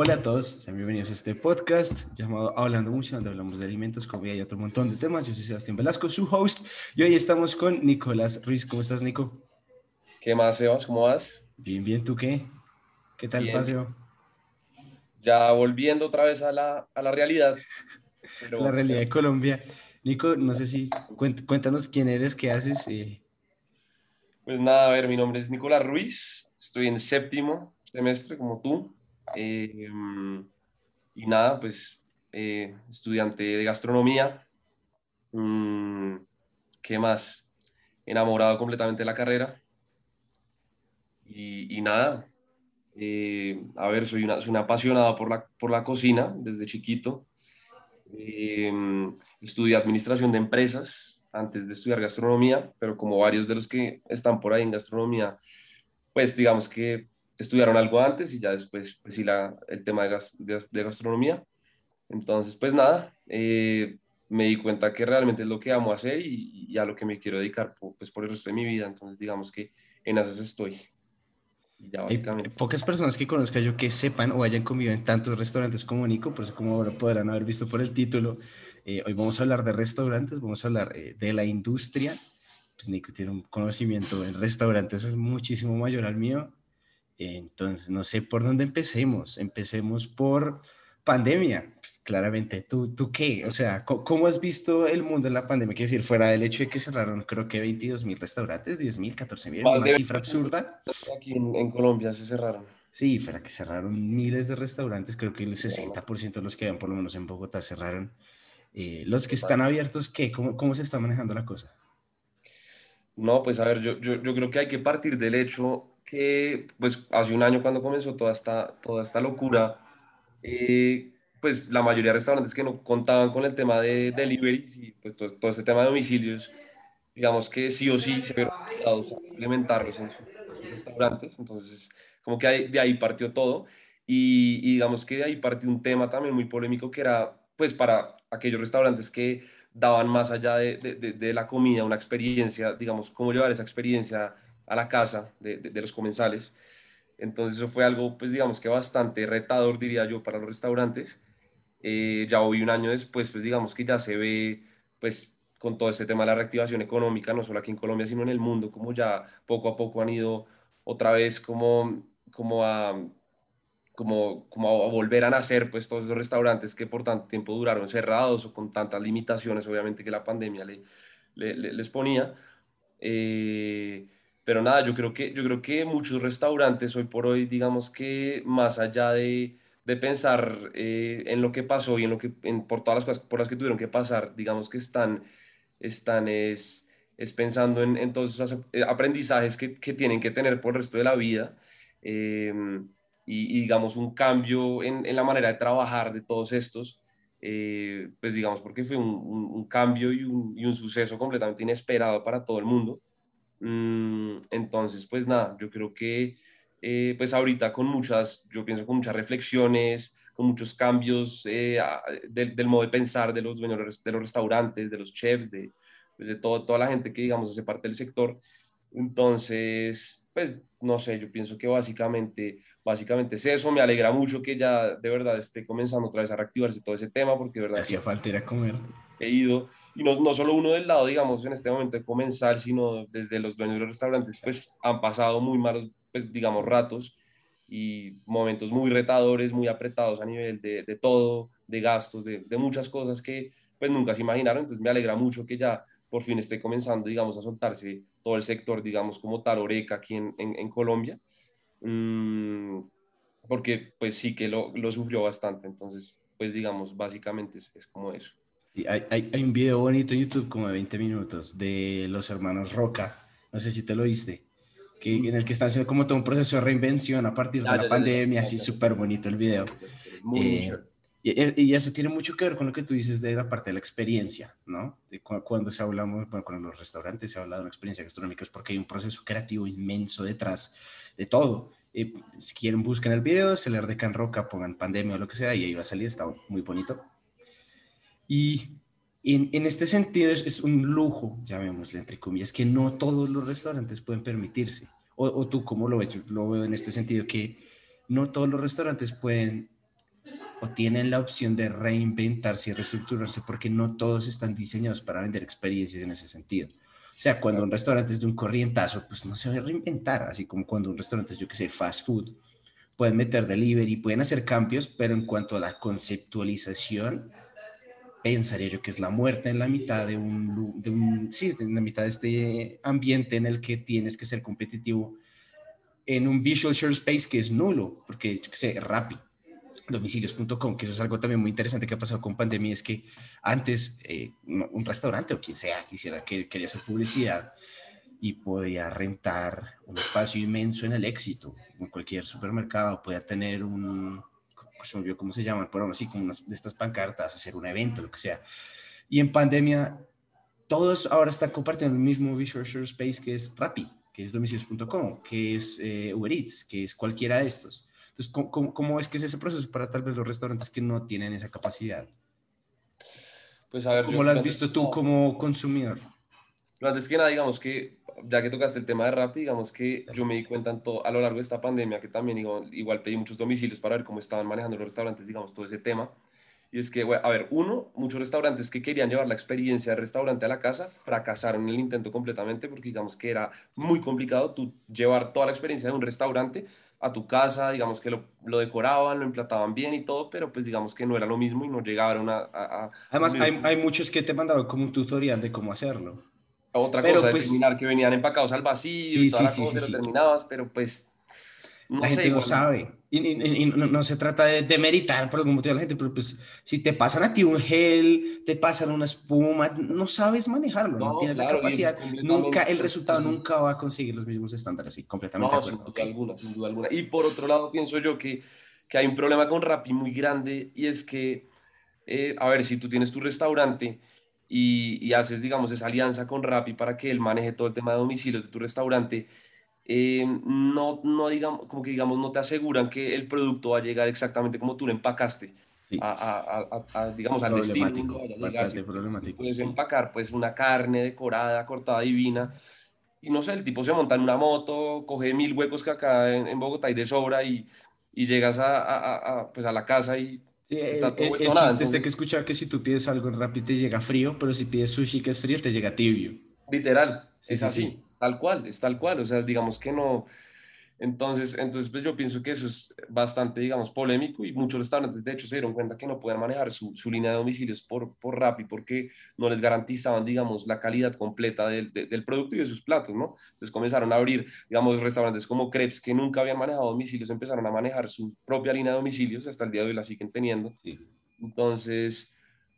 Hola a todos, sean bienvenidos a este podcast llamado Hablando Mucho, donde hablamos de alimentos, comida y otro montón de temas. Yo soy Sebastián Velasco, su host, y hoy estamos con Nicolás Ruiz. ¿Cómo estás, Nico? ¿Qué más, Sebas? ¿Cómo vas? Bien, bien, ¿tú qué? ¿Qué tal el paseo? Ya volviendo otra vez a la, a la realidad. La realidad de Colombia. Nico, no sé si cuéntanos quién eres, qué haces. Eh. Pues nada, a ver, mi nombre es Nicolás Ruiz, estoy en séptimo semestre como tú. Eh, y nada, pues eh, estudiante de gastronomía. Mm, ¿Qué más? Enamorado completamente de la carrera. Y, nada, eh, a ver, soy una, soy una apasionada por la, por la cocina desde chiquito. estudié administración de empresas antes de estudiar gastronomía, pero como varios de los que están por ahí en gastronomía, pues digamos que estudiaron algo antes y ya después, pues sí, la, el tema de, de, gastronomía. Entonces, pues nada, eh, me di cuenta que realmente es lo que amo hacer y, a lo que me quiero dedicar pues, por el resto de mi vida. Entonces, digamos que en esas estoy. Ya Hay pocas personas que conozca yo que sepan o hayan comido en tantos restaurantes como Nico, por eso como ahora podrán haber visto por el título, eh, hoy vamos a hablar de restaurantes, vamos a hablar eh, de la industria. Pues Nico tiene un conocimiento en restaurantes es muchísimo mayor al mío entonces, no sé por dónde empecemos. Empecemos por pandemia. Pues, claramente, ¿tú, ¿tú qué? O sea, ¿cómo, has visto el mundo en la pandemia? Quiero decir, fuera del hecho de que cerraron, creo que 22 mil restaurantes, 10 mil, 14 mil, una cifra absurda. Aquí en, Colombia se cerraron. Sí, fuera que cerraron miles de restaurantes, creo que el 60% de los que habían, por lo menos en Bogotá, cerraron. Eh, los que están abiertos, ¿qué? ¿Cómo, ¿Cómo se está manejando la cosa? No, pues a ver, yo, yo, yo creo que hay que partir del hecho que pues hace un año cuando comenzó toda esta, toda esta locura, eh, pues la mayoría de restaurantes que no contaban con el tema de delivery y pues todo, todo este tema de domicilios, digamos que sí o sí se vieron obligados a implementarlos en sus, restaurantes, entonces como que de ahí partió todo. Y, digamos que de ahí partió un tema también muy polémico que era pues para aquellos restaurantes que daban más allá de, de la comida una experiencia, digamos, cómo llevar esa experiencia a la casa de, los comensales. Entonces eso fue algo, pues digamos que bastante retador, diría yo, para los restaurantes. Eh, ya hoy, un año después, pues digamos que ya se ve, pues con todo este tema de la reactivación económica, no solo aquí en Colombia, sino en el mundo, como ya poco a poco han ido otra vez como, como, a, como, como a volver a nacer, pues todos esos restaurantes que por tanto tiempo duraron cerrados o con tantas limitaciones, obviamente, que la pandemia le, les ponía. Eh, pero nada, yo creo que, yo creo que muchos restaurantes hoy por hoy, digamos que más allá de, de pensar eh, en lo que pasó y en lo que, en, por todas las cosas por las que tuvieron que pasar, digamos que están, están es, es pensando en, en, todos esos eh, aprendizajes que, que, tienen que tener por el resto de la vida. Em, y, digamos un cambio en, la manera de trabajar de todos estos, eh, pues digamos porque fue un, un, un cambio y un, y un, suceso completamente inesperado para todo el mundo. Mm, entonces, pues nada, yo creo que eh, pues ahorita con muchas, yo pienso con muchas reflexiones, con muchos cambios eh, del, modo de pensar de los dueños de los restaurantes, de los chefs, de, pues, de todo, toda la gente que digamos hace parte del sector. Entonces, pues no sé, yo pienso que básicamente, básicamente es eso. Me alegra mucho que ya de verdad esté comenzando otra vez a reactivarse todo ese tema, porque de verdad... Hacía falta ir a comer. He ido y no, no, solo uno del lado, digamos, en este momento de comenzar, sino desde los dueños de los restaurantes, pues han pasado muy malos, pues digamos, ratos y momentos muy retadores, muy apretados a nivel de, de todo, de gastos, de, de, muchas cosas que pues nunca se imaginaron. Entonces me alegra mucho que ya por fin esté comenzando, digamos, a soltarse todo el sector, digamos, como Taroreca aquí en, en, Colombia. Mm, porque pues sí que lo, lo, sufrió bastante. Entonces, pues digamos, básicamente es, es como eso hay, hay, un video bonito en YouTube como de 20 minutos de los hermanos Roca, no sé si te lo viste, que, en el que están haciendo como todo un proceso de reinvención a partir de la pandemia, así súper bonito el video. Eh, y, y, eso tiene mucho que ver con lo que tú dices de la parte de la experiencia, ¿no? De cuando se hablamos, bueno, con los restaurantes se habla de una experiencia gastronómica es porque hay un proceso creativo inmenso detrás de todo. Eh, si quieren, busquen el video, se le de Can Roca, pongan pandemia o lo que sea, y ahí va a salir, está muy bonito. Y en, en este sentido es, un lujo, llamémosle entre comillas, que no todos los restaurantes pueden permitirse. O, o, tú cómo lo ves? Yo lo veo en este sentido, que no todos los restaurantes pueden o tienen la opción de reinventarse y reestructurarse porque no todos están diseñados para vender experiencias en ese sentido. O sea, cuando un restaurante es de un corrientazo, pues no se va a reinventar, así como cuando un restaurante es, yo que sé, fast food, pueden meter delivery, pueden hacer cambios, pero en cuanto a la conceptualización, pensaría yo que es la muerte en la mitad de un, de un sí, en la mitad de este ambiente en el que tienes que ser competitivo en un visual share space que es nulo, porque yo que sé, Rappi, domicilios.com, que eso es algo también muy interesante que ha pasado con pandemia, es que antes eh, un restaurante o quien sea quisiera que quería hacer publicidad y podía rentar un espacio inmenso en el éxito, en cualquier supermercado, podía tener un, ¿cómo se llaman? Pero así como unas de estas pancartas, hacer un evento, lo que sea. Y en pandemia, todos ahora están compartiendo el mismo Visual Share Space que es Rappi, que es domicilios.com, que es eh, Uber Eats, que es cualquiera de estos. Entonces, ¿cómo, ¿cómo, es que es ese proceso para tal vez los restaurantes que no tienen esa capacidad? Pues a ver, ¿Cómo lo has visto tú como consumidor? antes que nada, digamos que, ya que tocaste el tema de Rappi, digamos que yo me di cuenta a lo largo de esta pandemia que también igual, igual pedí muchos domicilios para ver cómo estaban manejando los restaurantes, digamos, todo ese tema. Y es que, a ver, uno, muchos restaurantes que querían llevar la experiencia de restaurante a la casa fracasaron en el intento completamente porque digamos que era muy complicado tú llevar toda la experiencia de un restaurante a tu casa, digamos que lo, lo decoraban, lo emplataban bien y todo, pero pues digamos que no era lo mismo y no llegaron a... a, Además, hay, hay, muchos que te mandaban como un tutorial de cómo hacerlo. Otra cosa, pues, terminar que venían empacados al vacío y toda sí, la cosa, sí, terminabas, pero pues no la gente lo sabe. Y, no, se trata de, de, meritar por algún motivo a la gente, pero pues si te pasan a ti un gel, te pasan una espuma, no sabes manejarlo, no, tienes la capacidad, nunca, el resultado nunca va a conseguir los mismos estándares, sí, completamente de acuerdo. Sin duda, alguna, sin duda alguna. Y por otro lado, pienso yo que, que hay un problema con Rappi muy grande y es que, eh, a ver, si tú tienes tu restaurante y, y haces, digamos, esa alianza con Rappi para que él maneje todo el tema de domicilios de tu restaurante, eh, no, no digamos, como que digamos, no te aseguran que el producto va a llegar exactamente como tú lo empacaste. A, digamos, al destino. Bastante problemático. Puedes empacar pues una carne decorada, cortada, divina. Y no sé, el tipo se monta en una moto, coge mil huecos que acá en, Bogotá y de sobra y, y llegas a, pues a la casa y está todo el, el chiste es de que escuchar que si tú pides algo rápido te llega frío, pero si pides sushi que es frío te llega tibio. Literal, es así. Tal cual, es tal cual, o sea, digamos que no. Entonces, entonces pues yo pienso que eso es bastante, digamos, polémico y muchos restaurantes, de hecho, se dieron cuenta que no pueden manejar su, su línea de domicilios por, por Rappi porque no les garantizaban, digamos, la calidad completa del, del, producto y de sus platos, ¿no? Entonces comenzaron a abrir, digamos, restaurantes como Crepes que nunca habían manejado domicilios, empezaron a manejar su propia línea de domicilios, hasta el día de hoy la siguen teniendo. Entonces,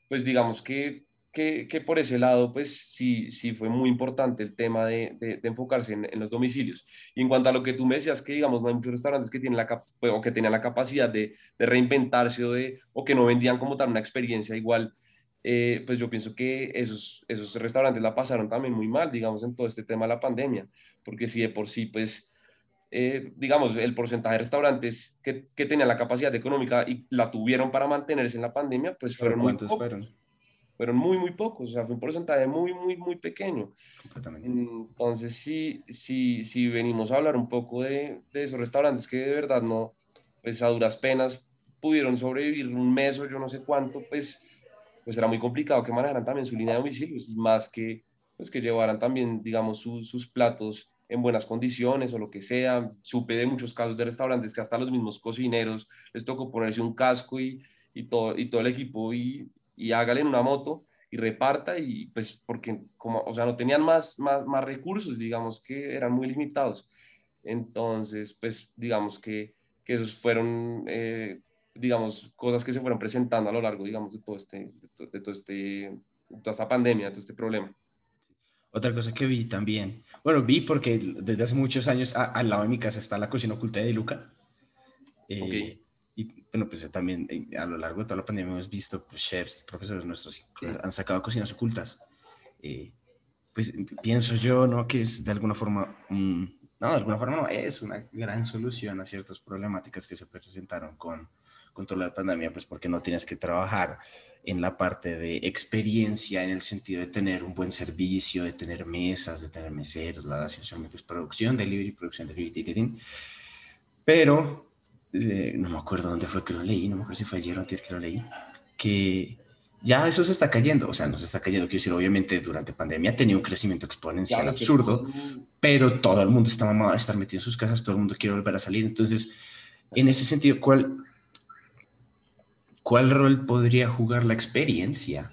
pues digamos que que, que, por ese lado, pues sí, sí fue muy importante el tema de, de, enfocarse en, en, los domicilios. Y en cuanto a lo que tú me decías, que digamos, no hay muchos restaurantes que tienen la, pues, o que tenían la capacidad de, de, reinventarse o, de, o que no vendían como tal una experiencia igual, eh, pues yo pienso que esos, esos restaurantes la pasaron también muy mal, digamos, en todo este tema de la pandemia, porque si de por sí, pues, eh, digamos, el porcentaje de restaurantes que, que, tenían la capacidad económica y la tuvieron para mantenerse en la pandemia, pues fueron muy pocos. Fueron? Fueron muy, muy pocos, o sea, fue un porcentaje muy, muy, muy pequeño. Entonces, sí, sí, sí venimos a hablar un poco de, de, esos restaurantes que de verdad no, pues a duras penas pudieron sobrevivir un mes o yo no sé cuánto, pues, pues era muy complicado que manejaran también su línea de domicilios y más que, pues que llevaran también, digamos, sus platos en buenas condiciones o lo que sea. Supe de muchos casos de restaurantes que hasta los mismos cocineros les tocó ponerse un casco y, y, todo, y todo el equipo y, y hágale en una moto y reparta y pues porque como, o sea, no tenían más, más, más recursos, digamos que eran muy limitados. Entonces, pues digamos que, que esos fueron, eh, digamos, cosas que se fueron presentando a lo largo, digamos, de todo este, de todo este, toda esta pandemia, de todo este problema. Otra cosa que vi también, bueno, vi porque desde hace muchos años al lado de mi casa está la cocina oculta de Luca. Eh, y bueno, pues también eh, a lo largo de toda la pandemia hemos visto pues, chefs, profesores nuestros han sacado cocinas ocultas. Eh, pues pienso yo, ¿no? Que es de alguna forma, no, de alguna forma no, es una gran solución a ciertas problemáticas que se presentaron con, con toda la pandemia, pues porque no tienes que trabajar en la parte de experiencia en el sentido de tener un buen servicio, de tener mesas, de tener meseros, la esencialmente es producción, delivery, producción, delivery, ticketing, pero eh, no me acuerdo dónde fue que lo leí, no me acuerdo si fue ayer o antes que lo leí, que ya eso se está cayendo, o sea, no se está cayendo, quiero decir, obviamente durante pandemia ha tenido un crecimiento exponencial absurdo, pero todo el mundo está mamado de estar metido en sus casas, todo el mundo quiere volver a salir, entonces, en ese sentido, ¿cuál, cuál rol podría jugar la experiencia?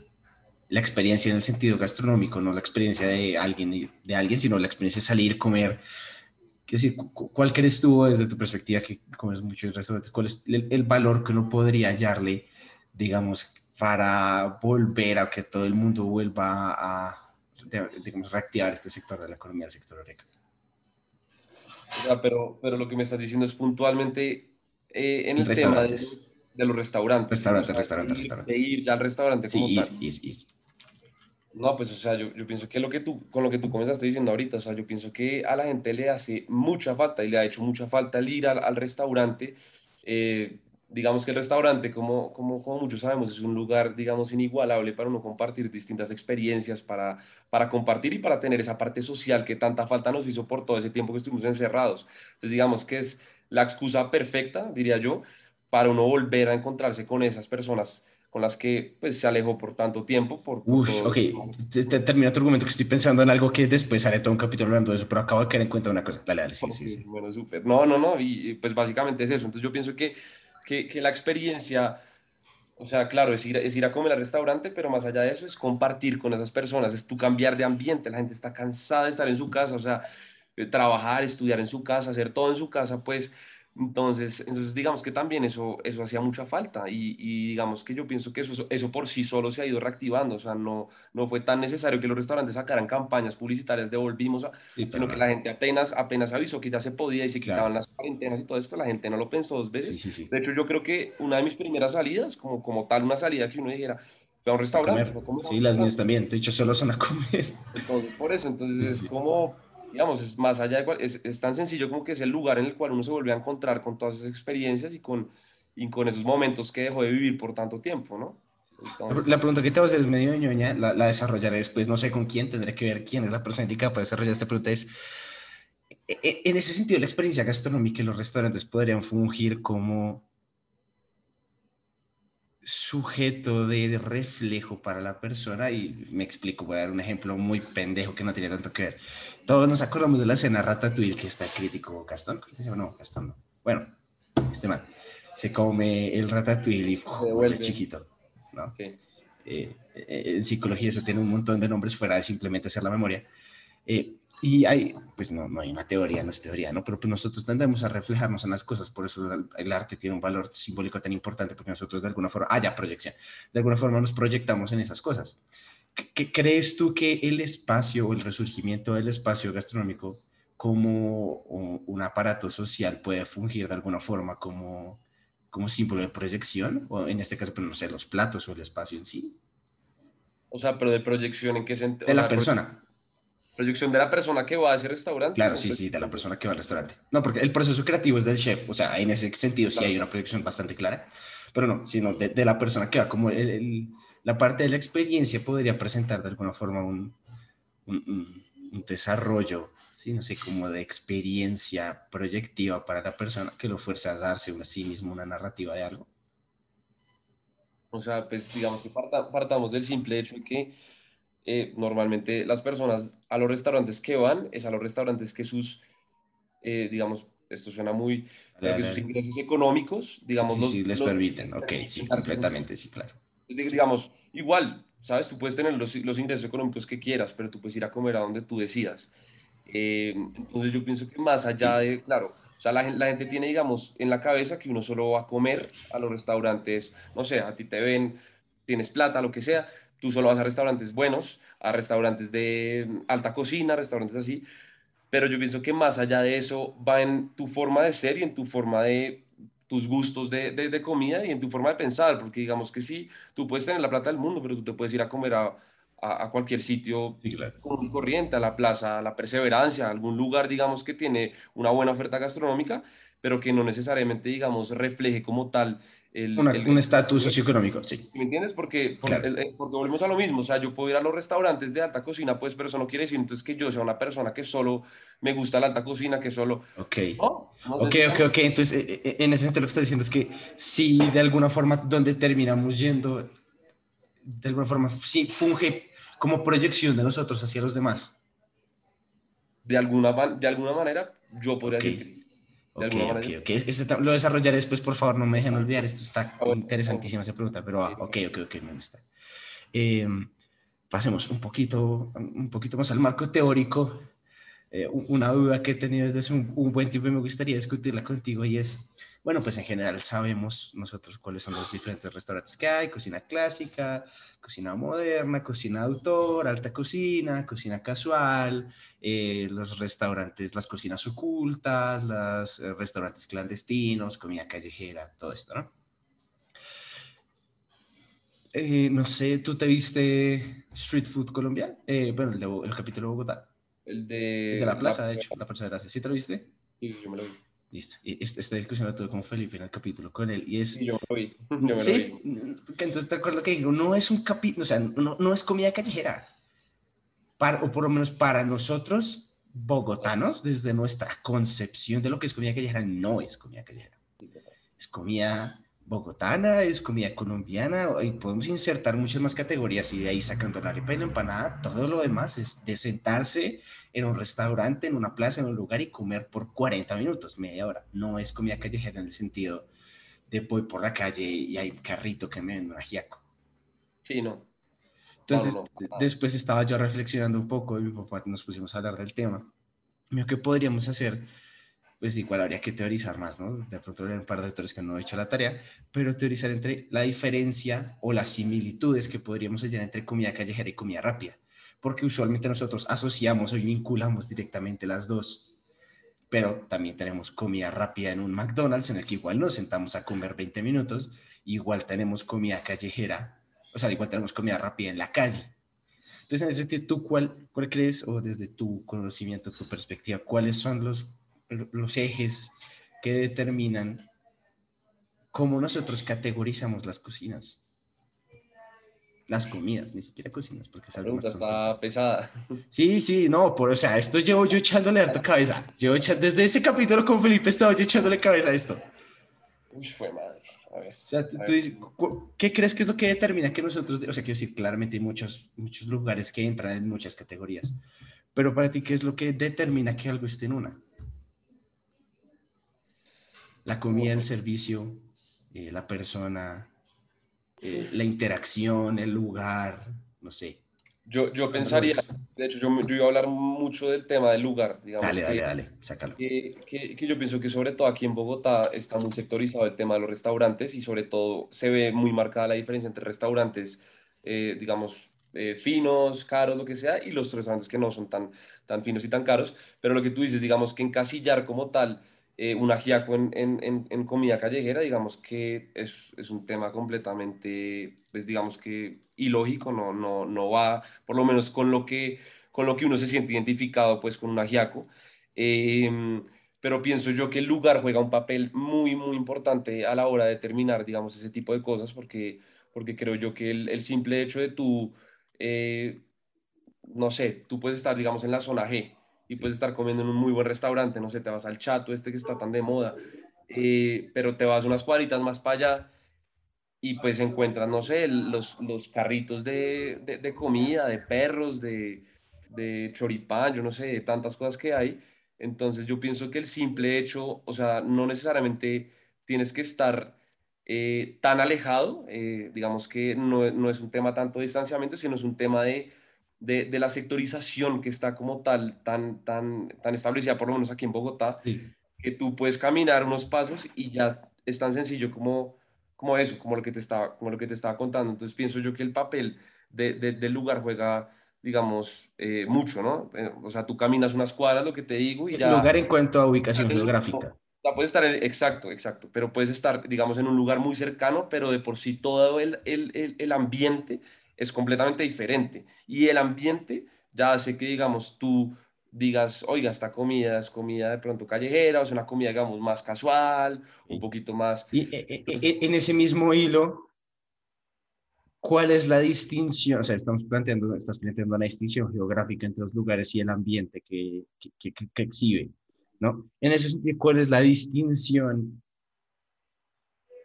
La experiencia en el sentido gastronómico, no la experiencia de alguien, de alguien sino la experiencia de salir, comer, decir, ¿cuál crees tú desde tu perspectiva que comes mucho en restaurantes? ¿Cuál es el, el valor que uno podría hallarle, digamos, para volver a que todo el mundo vuelva a, digamos, reactivar este sector de la economía, el sector oreca. pero, pero lo que me estás diciendo es puntualmente eh, en el tema de, de, los restaurantes. Restaurantes, restaurantes, restaurantes. De ir al restaurante como tal. Ir, ir. No, pues, o sea, yo, yo, pienso que lo que tú, con lo que tú comenzaste diciendo ahorita, o sea, yo pienso que a la gente le hace mucha falta y le ha hecho mucha falta el ir al, al restaurante. Eh, digamos que el restaurante, como, como, como muchos sabemos, es un lugar, digamos, inigualable para uno compartir distintas experiencias, para, para compartir y para tener esa parte social que tanta falta nos hizo por todo ese tiempo que estuvimos encerrados. Entonces, digamos que es la excusa perfecta, diría yo, para uno volver a encontrarse con esas personas con las que pues, se alejó por tanto tiempo. Por, Uf, ok, te, termina tu argumento que estoy pensando en algo que después haré todo un capítulo hablando de eso, pero acabo de caer en cuenta una cosa. Dale, dale, sí, sí, sí. Bueno, súper. No, no, no, y pues básicamente es eso. Entonces yo pienso que que, la experiencia, o sea, claro, es ir, es ir a comer al restaurante, pero más allá de eso es compartir con esas personas, es tu cambiar de ambiente, la gente está cansada de estar en su casa, o sea, trabajar, estudiar en su casa, hacer todo en su casa, pues entonces, entonces digamos que también eso, eso hacía mucha falta y, digamos que yo pienso que eso, eso por sí solo se ha ido reactivando, o sea, no, no fue tan necesario que los restaurantes sacaran campañas publicitarias de volvimos, a, sino que la gente apenas, apenas avisó que ya se podía y se quitaban las cuarentenas y todo esto, la gente no lo pensó dos veces. de hecho, yo creo que una de mis primeras salidas, como, como tal, una salida que uno dijera, fue a un restaurante. sí, las mías también, de hecho, solo son a comer. Entonces, por eso, entonces es como digamos, es más allá de es, es, tan sencillo como que es el lugar en el cual uno se vuelve a encontrar con todas esas experiencias y con, y con esos momentos que dejó de vivir por tanto tiempo, ¿no? La pregunta que te voy a hacer es medio ñoña, la, la, desarrollaré después, no sé con quién, tendré que ver quién es la persona indicada para desarrollar esta pregunta. Es, e, e, en ese sentido, la experiencia gastronómica en los restaurantes podrían fungir como sujeto de reflejo para la persona y me explico, voy a dar un ejemplo muy pendejo que no tiene tanto que ver. Todos nos acordamos de la escena Ratatouille que está crítico Gastón, no, Gastón no. Bueno, este man se come el Ratatouille y vuelve chiquito, ¿no? Eh, eh, en psicología eso tiene un montón de nombres fuera de simplemente hacer la memoria. Eh, y hay, pues no, no hay una teoría, no es teoría, ¿no? Pero pues nosotros tendemos a reflejarnos en las cosas, por eso el, arte tiene un valor simbólico tan importante, porque nosotros de alguna forma, haya proyección, de alguna forma nos proyectamos en esas cosas. ¿Qué, crees tú que el espacio o el resurgimiento del espacio gastronómico como un, aparato social puede fungir de alguna forma como, como símbolo de proyección? O en este caso, pues no sé, los platos o el espacio en sí. O sea, pero de proyección en qué sentido? De la persona proyección de la persona que va a ese restaurante. Claro, sí, sí, de la persona que va al restaurante. No, porque el proceso creativo es del chef, o sea, en ese sentido sí hay una proyección bastante clara, pero no, sino de, la persona que va, como el, la parte de la experiencia podría presentar de alguna forma un, un, desarrollo, sí, no sé, como de experiencia proyectiva para la persona que lo fuerza a darse a sí mismo una narrativa de algo. O sea, pues digamos que partamos del simple hecho de que eh, normalmente las personas a los restaurantes que van es a los restaurantes que sus, eh, digamos, esto suena muy, que sus ingresos económicos, digamos, sí, les permiten, ok, sí, completamente, sí, claro. Digamos, igual, ¿sabes? Tú puedes tener los, los, ingresos económicos que quieras, pero tú puedes ir a comer a donde tú decidas. Eh, entonces yo pienso que más allá de, claro, o sea, la, la, gente tiene, digamos, en la cabeza que uno solo va a comer a los restaurantes, no sé, a ti te ven, tienes plata, lo que sea, Tú solo vas a restaurantes buenos, a restaurantes de mm, alta cocina, restaurantes así, pero yo pienso que más allá de eso va en tu forma de ser y en tu forma de tus gustos de, de, comida y en tu forma de pensar, porque digamos que sí, tú puedes tener la plata del mundo, pero tú te puedes ir a comer a, a, cualquier sitio con corriente, a la plaza, a la perseverancia, a algún lugar, digamos, que tiene una buena oferta gastronómica, pero que no necesariamente, digamos, refleje como tal un estatus socioeconómico, sí. ¿Me entiendes? Porque, porque, volvemos a lo mismo, o sea, yo puedo ir a los restaurantes de alta cocina, pues, pero eso no quiere decir entonces que yo sea una persona que solo me gusta la alta cocina, que solo... Ok, ok, ok, ok, entonces eh, eh, en ese sentido lo que está diciendo es que si de alguna forma donde terminamos yendo, de alguna forma sí funge como proyección de nosotros hacia los demás. De alguna, de alguna manera, yo podría decir Ok, ok, ok. lo desarrollaré después, por favor, no me dejen olvidar. Esto está ah, interesantísima esa pregunta, pero ah, ok, ok, ok, me gusta. Em, pasemos un poquito, un poquito más al marco teórico. Eh, una duda que he tenido desde hace un, un, buen tiempo y me gustaría discutirla contigo y es, bueno, pues en general sabemos nosotros cuáles son los diferentes restaurantes que hay, cocina clásica, cocina moderna, cocina autor, alta cocina, cocina casual, eh, los restaurantes, las cocinas ocultas, los eh, restaurantes clandestinos, comida callejera, todo esto, ¿no? Eh, no sé, ¿tú te viste Street Food Colombia? bueno, el, de, el capítulo de Bogotá. El de, de la plaza, de hecho, la plaza de gracia. ¿Sí te lo viste? Sí, yo me lo vi. Listo. esta, discusión la tuve con Felipe en el capítulo con él. Y es. Yo lo vi. sí, entonces te acuerdo que digo, no es un capítulo, o sea, no, no, es comida callejera. Para, o por lo menos para nosotros, bogotanos, desde nuestra concepción de lo que es comida callejera, no es comida callejera. Es comida bogotana, es comida colombiana, y podemos insertar muchas más categorías y de ahí sacando la arepa y la empanada, todo lo demás es de sentarse en un restaurante, en una plaza, en un lugar y comer por 40 minutos, media hora. No es comida callejera en el sentido de voy por la calle y hay un carrito que me vende un ajiaco. Sí, no. Entonces, después estaba yo reflexionando un poco y mi papá nos pusimos a hablar del tema. ¿Qué podríamos hacer? Pues igual habría que teorizar más, ¿no? De pronto hay un par de autores que no he hecho la tarea, pero teorizar entre la diferencia o las similitudes que podríamos hallar entre comida callejera y comida rápida, porque usualmente nosotros asociamos o vinculamos directamente las dos, pero también tenemos comida rápida en un McDonald's en el que igual nos sentamos a comer 20 minutos, igual tenemos comida callejera, o sea, igual tenemos comida rápida en la calle. Entonces, en ese sentido, ¿tú cuál, cuál crees, o desde tu conocimiento, tu perspectiva, cuáles son los los ejes que determinan cómo nosotros categorizamos las cocinas. Las comidas, ni siquiera cocinas, porque es algo más está pesada. Sí, sí, no, por, o sea, esto llevo yo echándole harta cabeza. Llevo desde ese capítulo con Felipe he estado yo echándole cabeza a esto. Uy, fue madre. A ver, o sea, tú, dices, ¿qué crees que es lo que determina que nosotros, o sea, quiero decir, claramente hay muchos, muchos lugares que entran en muchas categorías, pero para ti, ¿qué es lo que determina que algo esté en una? La comida, el servicio, eh, la persona, eh, la interacción, el lugar, no sé. Yo, yo pensaría, de hecho, yo, yo, iba a hablar mucho del tema del lugar, digamos. Dale, dale, dale, sácalo. Que, que, yo pienso que sobre todo aquí en Bogotá está muy sectorizado el tema de los restaurantes y sobre todo se ve muy marcada la diferencia entre restaurantes, eh, digamos, finos, caros, lo que sea, y los restaurantes que no son tan, tan finos y tan caros. Pero lo que tú dices, digamos que encasillar como tal eh, un ajiaco en, en, en, comida callejera, digamos que es, es, un tema completamente, pues digamos que ilógico, no, no, no va, por lo menos con lo que, con lo que uno se siente identificado pues con un ajiaco. Em, pero pienso yo que el lugar juega un papel muy, muy importante a la hora de determinar, digamos, ese tipo de cosas, porque, porque creo yo que el, el simple hecho de tú, eh, no sé, tú puedes estar, digamos, en la zona G, y puedes estar comiendo en un muy buen restaurante, no sé, te vas al chato este que está tan de moda, eh, pero te vas unas cuadritas más para allá y pues encuentras, no sé, los, los carritos de, de, comida, de perros, de, de choripán, yo no sé, tantas cosas que hay. Entonces yo pienso que el simple hecho, o sea, no necesariamente tienes que estar eh, tan alejado, eh, digamos que no, no, es un tema tanto de distanciamiento, sino es un tema de de, de, la sectorización que está como tal, tan, tan, tan establecida, por lo menos aquí en Bogotá, que tú puedes caminar unos pasos y ya es tan sencillo como, como eso, como lo, que te estaba, como lo que te estaba contando. Entonces pienso yo que el papel de, del lugar juega, digamos, eh, mucho, ¿no? Eh, o sea, tú caminas unas cuadras, lo que te digo, y ya... El lugar en cuanto a ubicación geográfica. O puedes estar, en, exacto, exacto, pero puedes estar, digamos, en un lugar muy cercano, pero de por sí todo el, el, el, el ambiente es completamente diferente. Y el ambiente ya hace que, digamos, tú digas, oiga, esta comida es comida de pronto callejera, o es una comida, digamos, más casual, un poquito más... Y eh, eh, eh, en ese mismo hilo, ¿cuál es la distinción? O sea, estamos planteando, estás planteando una distinción geográfica entre los lugares y el ambiente que, que, que, que exhibe, ¿no? En ese sentido, ¿cuál es la distinción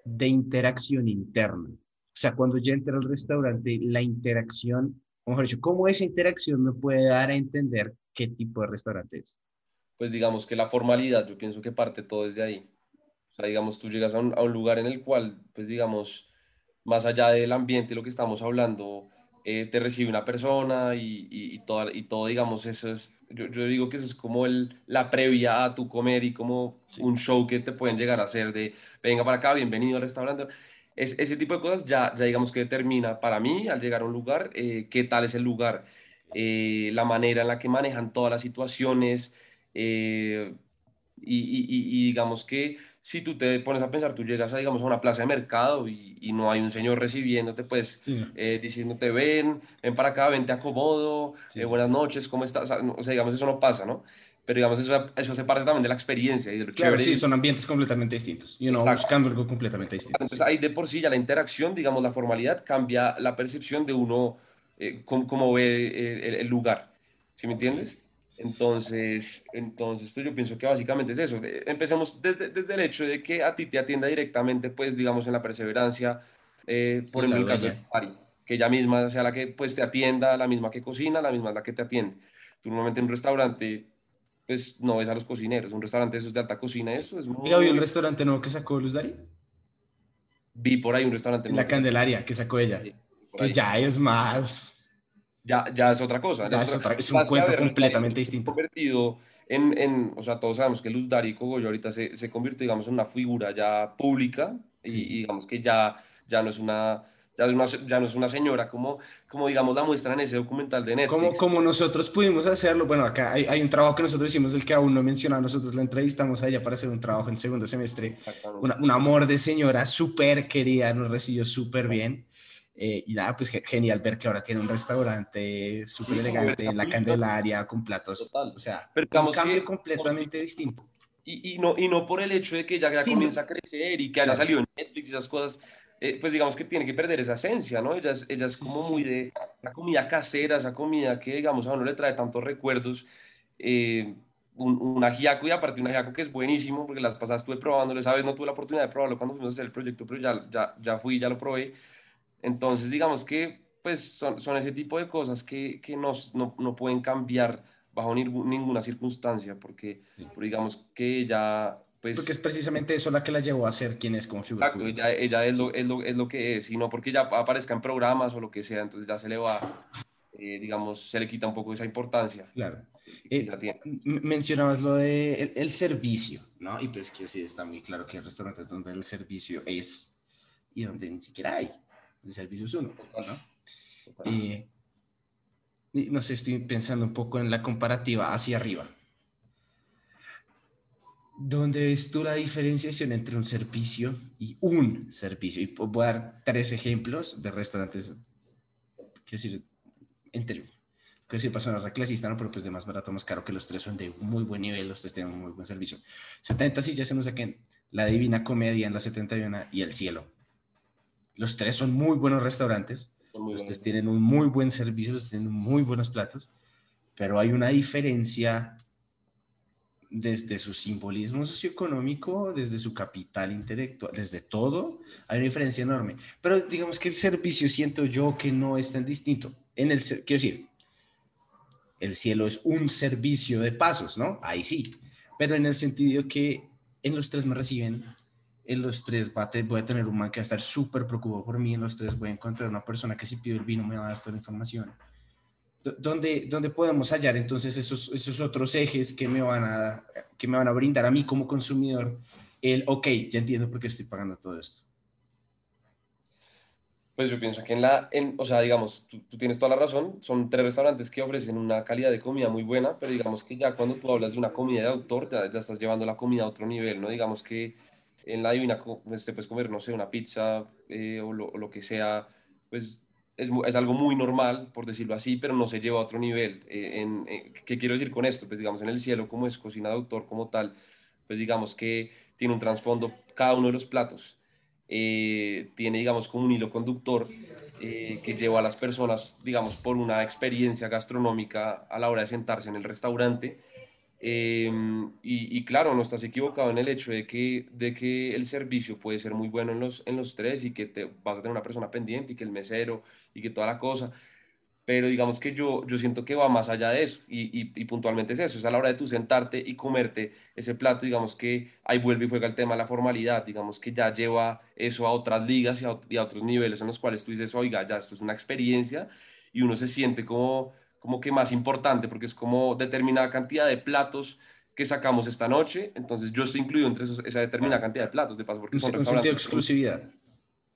de interacción interna? O sea, cuando yo entro al restaurante, la interacción, o mejor dicho, ¿cómo esa interacción me puede dar a entender qué tipo de restaurante es? Pues digamos que la formalidad, yo pienso que parte todo desde ahí. O sea, digamos, tú llegas a un, a un lugar en el cual, pues digamos, más allá del ambiente, lo que estamos hablando, eh, te recibe una persona y, y, y, todo, y todo, digamos, eso es, yo, yo, digo que eso es como el, la previa a tu comer y como sí. un show que te pueden llegar a hacer de, venga para acá, bienvenido al restaurante. Es, ese tipo de cosas ya, ya digamos que determina para mí al llegar a un lugar eh, qué tal es el lugar, eh, la manera en la que manejan todas las situaciones eh, y, y, y, digamos que si tú te pones a pensar, tú llegas a, digamos, a una plaza de mercado y, y no hay un señor recibiéndote, pues sí. diciéndote, ven, ven para acá, ven, te acomodo, sí, buenas noches, ¿cómo estás? O sea, digamos, eso no pasa, ¿no? Pero digamos, eso, eso hace parte también de la experiencia y de lo Claro, sí, son ambientes completamente distintos y uno Exacto. buscando algo completamente distinto. Entonces, ahí de por sí ya la interacción, digamos, la formalidad cambia la percepción de uno, eh, cómo, ve el, el lugar, ¿sí me entiendes? Entonces, entonces pues yo pienso que básicamente es eso. Empecemos desde, desde el hecho de que a ti te atienda directamente, pues digamos en la perseverancia, eh, por ejemplo, el caso de Pari, que ella misma sea la que pues te atienda, la misma que cocina, la misma la que te atiende. Tú normalmente en un restaurante, pues no ves a los cocineros, un restaurante eso es de alta cocina, eso es muy... ¿Ya vio el restaurante nuevo que sacó Luz Dari? Vi por ahí un restaurante nuevo. La Candelaria que sacó ella, sí, que ya es más ya, ya es otra cosa. Ya es, otra, es un cuento completamente distinto. Convertido en, en, o sea, todos sabemos que Luz Dari Cogollo ahorita se, se convirtió, digamos, en una figura ya pública y, sí. y, digamos que ya, ya no es una... Ya, es una, ya no es una señora como, como, digamos, la muestran en ese documental de Netflix. Como, como nosotros pudimos hacerlo, bueno, acá hay, hay, un trabajo que nosotros hicimos del que aún no menciona, nosotros la entrevistamos a ella para hacer un trabajo en segundo semestre. Una, un amor de señora súper querida, nos recibió súper bien. Eh, y nada, pues genial ver que ahora tiene un restaurante súper sí, elegante en la Candelaria con platos. Total. O sea, Pero un cambio que, completamente distinto. Y, y, no, y no por el hecho de que ya, ya sí, comienza no. a crecer y que haya salido en Netflix y esas cosas, eh, pues digamos que tiene que perder esa esencia, ¿no? Ella es, ella es como muy de la comida casera, esa comida que, digamos, a uno le trae tantos recuerdos. Eh, un, un ajiaco y aparte un ajiaco que es buenísimo, porque las pasadas estuve probándolo, sabes, no tuve la oportunidad de probarlo cuando fuimos a hacer el proyecto, pero ya, ya, ya fui, ya lo probé entonces, digamos que pues son, son ese tipo de cosas que, que nos, no, no pueden cambiar bajo ni, ninguna circunstancia, porque, sí. porque, digamos que ella... Pues, porque es precisamente eso la que la llevó a ser quien es como figura Exacto, ella, ella es, lo, es, lo, es, lo, que es, y no porque ella aparezca en programas o lo que sea, entonces ya se le va, eh, digamos, se le quita un poco esa importancia. Claro. Eh, mencionabas lo de el, el, servicio, ¿no? Y pues que sí está muy claro que hay restaurantes donde el servicio es y donde ni siquiera hay de servicios 1, ¿no? Y, y, no sé, estoy pensando un poco en la comparativa hacia arriba. ¿Dónde ves tú la diferenciación entre un servicio y un servicio? Y voy a dar tres ejemplos de restaurantes, quiero decir, entre, quiero decir, personas reclasistas, ¿no? Pero pues de más barato, más caro, que los tres son de muy buen nivel, los tres tienen un muy buen servicio. 70 sillas se nos saquen La Divina Comedia en la 71 y El Cielo los tres son muy buenos restaurantes. Muy los tres tienen un muy buen servicio, tienen muy buenos platos, pero hay una diferencia desde su simbolismo socioeconómico, desde su capital intelectual, desde todo, hay una diferencia enorme. Pero digamos que el servicio siento yo que no es tan distinto. En el, quiero decir, el cielo es un servicio de pasos, ¿no? Ahí sí. Pero en el sentido que en los tres me reciben en los tres voy a tener un man que va a estar súper preocupado por mí, en los tres voy a encontrar una persona que si pido el vino me va a dar toda la información. ¿Dónde, dónde podemos hallar entonces esos, esos otros ejes que me, van a, que me van a brindar a mí como consumidor el, ok, ya entiendo por qué estoy pagando todo esto? Pues yo pienso que en la, o sea, digamos, tú, tú, tienes toda la razón, son tres restaurantes que ofrecen una calidad de comida muy buena, pero digamos que ya cuando tú hablas de una comida de autor, ya, ya estás llevando la comida a otro nivel, ¿no? Digamos que en la divina pues, te puedes comer, no sé, una pizza eh, o, lo, o, lo, que sea, pues es, es, algo muy normal, por decirlo así, pero no se lleva a otro nivel. Eh, en, eh, ¿Qué quiero decir con esto? Pues digamos, en el cielo, como es cocina de autor como tal, pues digamos que tiene un trasfondo cada uno de los platos. Eh, tiene, digamos, como un hilo conductor que lleva a las personas, digamos, por una experiencia gastronómica a la hora de sentarse en el restaurante Em, y, claro, no estás equivocado en el hecho de que, de que el servicio puede ser muy bueno en los, en los tres y que te, vas a tener una persona pendiente y que el mesero y que toda la cosa. Pero digamos que yo, yo siento que va más allá de eso y, y, puntualmente es eso, es a la hora de tú sentarte y comerte ese plato, digamos que ahí vuelve y juega el tema de la formalidad, digamos que ya lleva eso a otras ligas y a, y a otros niveles en los cuales tú dices, oiga, ya esto es una experiencia y uno se siente como como que más importante, porque es como determinada cantidad de platos que sacamos esta noche, entonces yo estoy incluido entre esa determinada cantidad de platos, de paso, porque son un sentido de exclusividad.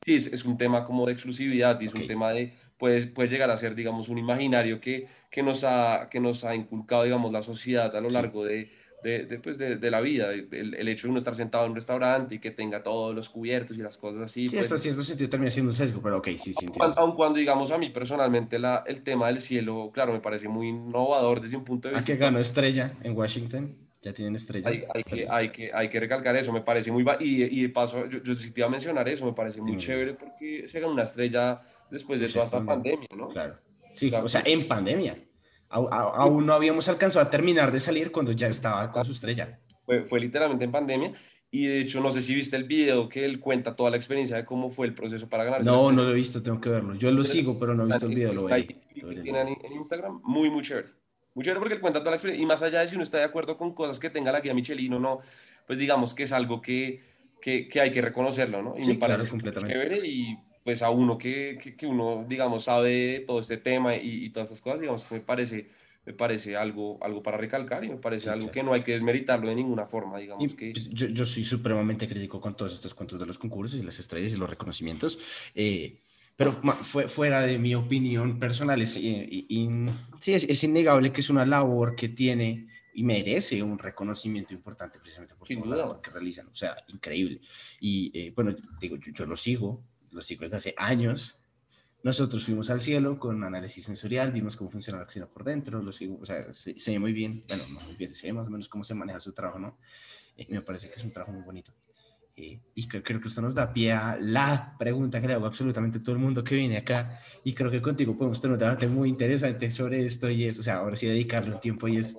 Sí, es, es, un tema como de exclusividad y es un tema de, puede, puede llegar a ser, digamos, un imaginario que, que, nos ha, que nos ha inculcado, digamos, la sociedad a lo largo de, de, pues de, de, la vida, el, el, hecho de uno estar sentado en un restaurante y que tenga todos los cubiertos y las cosas así. Sí, pues, hasta cierto sentido termina siendo un sesgo, pero ok, sí, sí. Aun cuando, digamos, a mí personalmente la, el tema del cielo, claro, me parece muy innovador desde un punto de vista. ¿A que ganó estrella en Washington? Ya tienen estrella. Hay, hay, que, hay, que, hay que recalcar eso, me parece muy... Y, y de paso, yo, yo sí te iba a mencionar eso, me parece muy chévere porque se ganó una estrella después de toda esta pandemia, ¿no? Claro. Sí, o sea, en pandemia aún no habíamos alcanzado a terminar de salir cuando ya estaba con su estrella. Fue, fue, literalmente en pandemia. Y de hecho, no sé si viste el video que él cuenta toda la experiencia de cómo fue el proceso para ganar. No, no lo he visto, tengo que verlo. Yo lo sigo, pero no he visto el video. Lo veré. Tiene en Instagram, muy, muy chévere. Muy chévere porque él cuenta toda la experiencia. Y más allá de si uno está de acuerdo con cosas que tenga la guía Michelin o no, pues digamos que es algo que, que, que hay que reconocerlo, ¿no? Y sí, me parece claro, completamente. chévere. Y pues a uno que, que, que, uno, digamos, sabe todo este tema y, y todas estas cosas, digamos que me parece me parece algo, algo para recalcar y me parece algo que no hay que desmeritarlo de ninguna forma, digamos que... Pues, yo, yo, soy supremamente crítico con todos estos cuentos de los concursos y las estrellas y los reconocimientos, eh, pero fue, fuera de mi opinión personal, es, y, sí, es, es, innegable que es una labor que tiene y merece un reconocimiento importante precisamente por la labor que realizan, o sea, increíble. Y eh, bueno, digo, yo, yo lo sigo, lo sigo desde hace años, nosotros fuimos al cielo con análisis sensorial, vimos cómo funciona la cocina por dentro, lo sigo, o sea, se, se, ve muy bien, bueno, no muy bien, se ve más o menos cómo se maneja su trabajo, ¿no? Eh, me parece que es un trabajo muy bonito. Eh, y creo, creo, que esto nos da pie a la pregunta que le hago a absolutamente todo el mundo que viene acá. Y creo que contigo podemos tener un debate muy interesante sobre esto y es, o sea, ahora sí dedicarle un tiempo y es,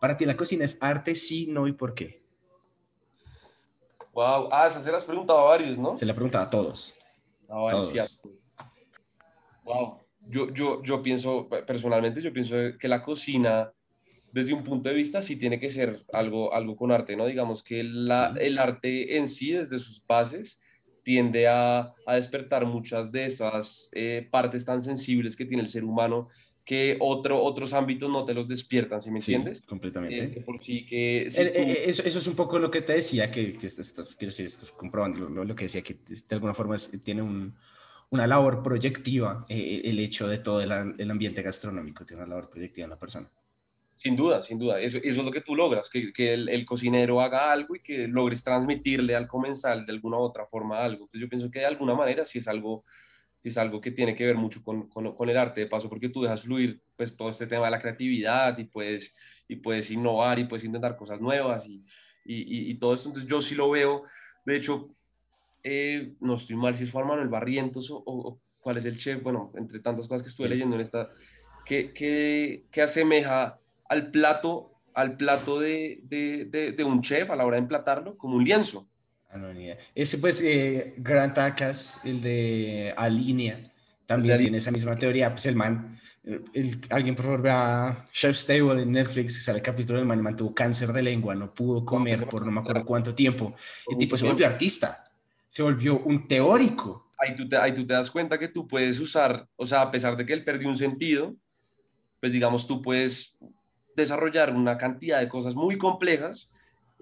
¿para ti la cocina es arte, sí, no y por qué? Wow, ah, esa se la has preguntado a varios, ¿no? Se la preguntado a todos. No. Wow. Yo, yo, yo pienso, personalmente, yo pienso que la cocina, desde un punto de vista, sí tiene que ser algo, algo con arte, ¿no? Digamos que la, el arte en sí, desde sus bases, tiende a, a despertar muchas de esas eh, partes tan sensibles que tiene el ser humano que otro, otros ámbitos no te los despiertan, ¿sí me entiendes? Sí, completamente. Eh, por sí que, si eh, tú... eh, eso, eso, es un poco lo que te decía, que, que estás, estás, quiero decir, estás comprobando lo, lo, que decía, que de alguna forma es, tiene un, una labor proyectiva eh, el hecho de todo el, el, ambiente gastronómico, tiene una labor proyectiva en la persona. Sin duda, sin duda. Eso, eso es lo que tú logras, que, que el, el, cocinero haga algo y que logres transmitirle al comensal de alguna u otra forma algo. Entonces yo pienso que de alguna manera sí es algo, sí es algo que tiene que ver mucho con, con, con, el arte de paso, porque tú dejas fluir pues, todo este tema de la creatividad y puedes, y puedes innovar y puedes intentar cosas nuevas y, y, y todo esto. Entonces yo sí lo veo. De hecho, eh, no estoy mal si es Juan Manuel Barrientos o, o, cuál es el chef, bueno, entre tantas cosas que estuve leyendo en esta, que, que, que asemeja al plato, al plato de, de, de, de, un chef a la hora de emplatarlo como un lienzo. Ese pues eh, Grant Acas, el de Alinea, también tiene esa misma teoría, pues el man, el, alguien por favor vea Chef's Table en Netflix, sale el capítulo del man, el man tuvo cáncer de lengua, no pudo comer por no me acuerdo cuánto tiempo, el tipo se volvió artista se volvió un teórico. Ahí tú, te, ahí tú te das cuenta que tú puedes usar, o sea, a pesar de que él perdió un sentido, pues digamos, tú puedes desarrollar una cantidad de cosas muy complejas,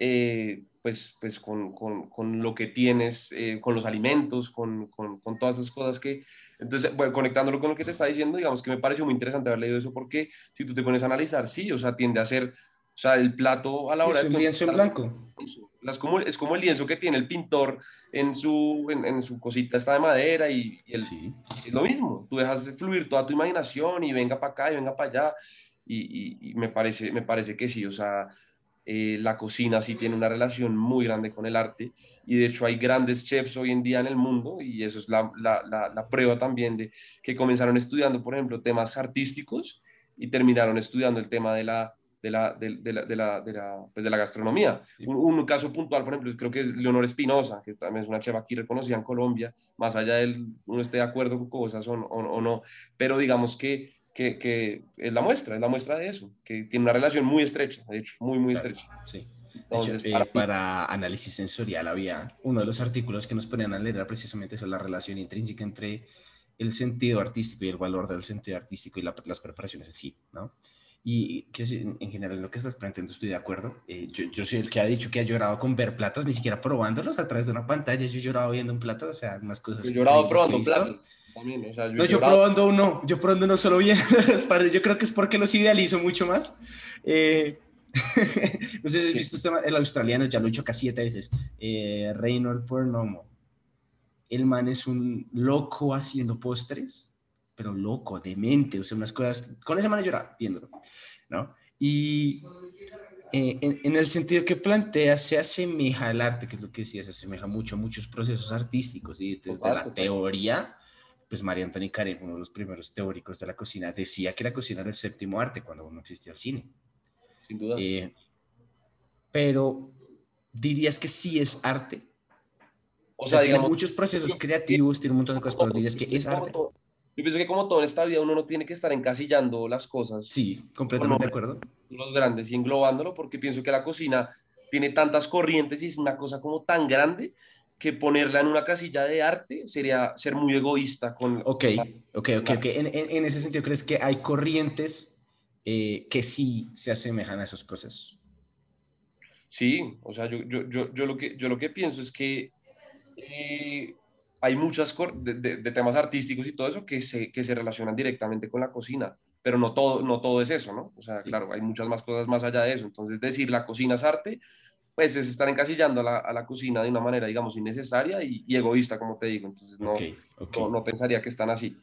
eh, pues, pues con, con, con, lo que tienes, eh, con los alimentos, con, con, todas esas cosas que... Entonces, bueno, conectándolo con lo que te está diciendo, digamos que me pareció muy interesante haber leído eso porque si tú te pones a analizar, sí, o sea, tiende a ser, o sea, el plato a la hora es de... Un lienzo en blanco. Es como, es como el lienzo que tiene el pintor en su, en, su cosita esta de madera y, el, es lo mismo. Tú dejas fluir toda tu imaginación y venga para acá y venga para allá. Y, me, parece, me parece que sí, o sea, eh, la cocina sí tiene una relación muy grande con el arte y de hecho hay grandes chefs hoy en día en el mundo y eso es la, la, la, prueba también de que comenzaron estudiando, por ejemplo, temas artísticos y terminaron estudiando el tema de la, de la, de, de la, de la, de la, pues de la gastronomía. Un, caso puntual, por ejemplo, creo que es Leonor Espinosa, que también es una chef aquí reconocida en Colombia, más allá de uno esté de acuerdo con cosas o, o, no, pero digamos que, que, que, es la muestra, es la muestra de eso, que tiene una relación muy estrecha, de hecho, muy, muy estrecha. Sí. Entonces, eh, para... análisis sensorial había uno de los artículos que nos ponían a leer precisamente sobre la relación intrínseca entre el sentido artístico y el valor del sentido artístico y las preparaciones así, ¿no? Y en general lo que estás planteando estoy de acuerdo. Eh, yo, yo, soy el que ha dicho que ha llorado con ver platos, ni siquiera probándolos a través de una pantalla. Yo he llorado viendo un plato, o sea, más cosas. Yo he llorado probando un plato. También, o sea, yo no, yo probando uno, yo probando uno solo bien. yo creo que es porque los idealizo mucho más. Eh, no sé si has visto este el australiano, ya lo he hecho casi siete veces. Eh, Reynold Pornomo. El man es un loco haciendo postres pero loco, demente, o sea, unas cosas, con esa mano lloraba viéndolo, ¿no? Y eh, en, el sentido que plantea, se asemeja al arte, que es lo que decía, se asemeja mucho a muchos procesos artísticos, y desde la teoría, pues María Antonia Karen, uno de los primeros teóricos de la cocina, decía que la cocina era el séptimo arte cuando no existía el cine. Sin duda. Eh, pero dirías que sí es arte. O sea, tiene muchos procesos creativos, tiene un montón de cosas, pero dirías que es arte. Yo pienso que como todo en esta vida uno no tiene que estar encasillando las cosas. Sí, completamente de acuerdo. Los grandes y englobándolo porque pienso que la cocina tiene tantas corrientes y es una cosa como tan grande que ponerla en una casilla de arte sería ser muy egoísta con... Ok, ok, ok, ok. En, en, ese sentido, ¿crees que hay corrientes eh, que sí se asemejan a esos procesos? Sí, o sea, yo, yo, yo, yo, lo, que, yo lo que pienso es que eh, hay muchas de, de, temas artísticos y todo eso que se, que se relacionan directamente con la cocina, pero no todo, no todo es eso, ¿no? O sea, claro, hay muchas más cosas más allá de eso. Entonces, decir la cocina es arte, pues es estar encasillando a la, a la cocina de una manera, digamos, innecesaria y, egoísta, como te digo. Entonces, no, no, pensaría que están así.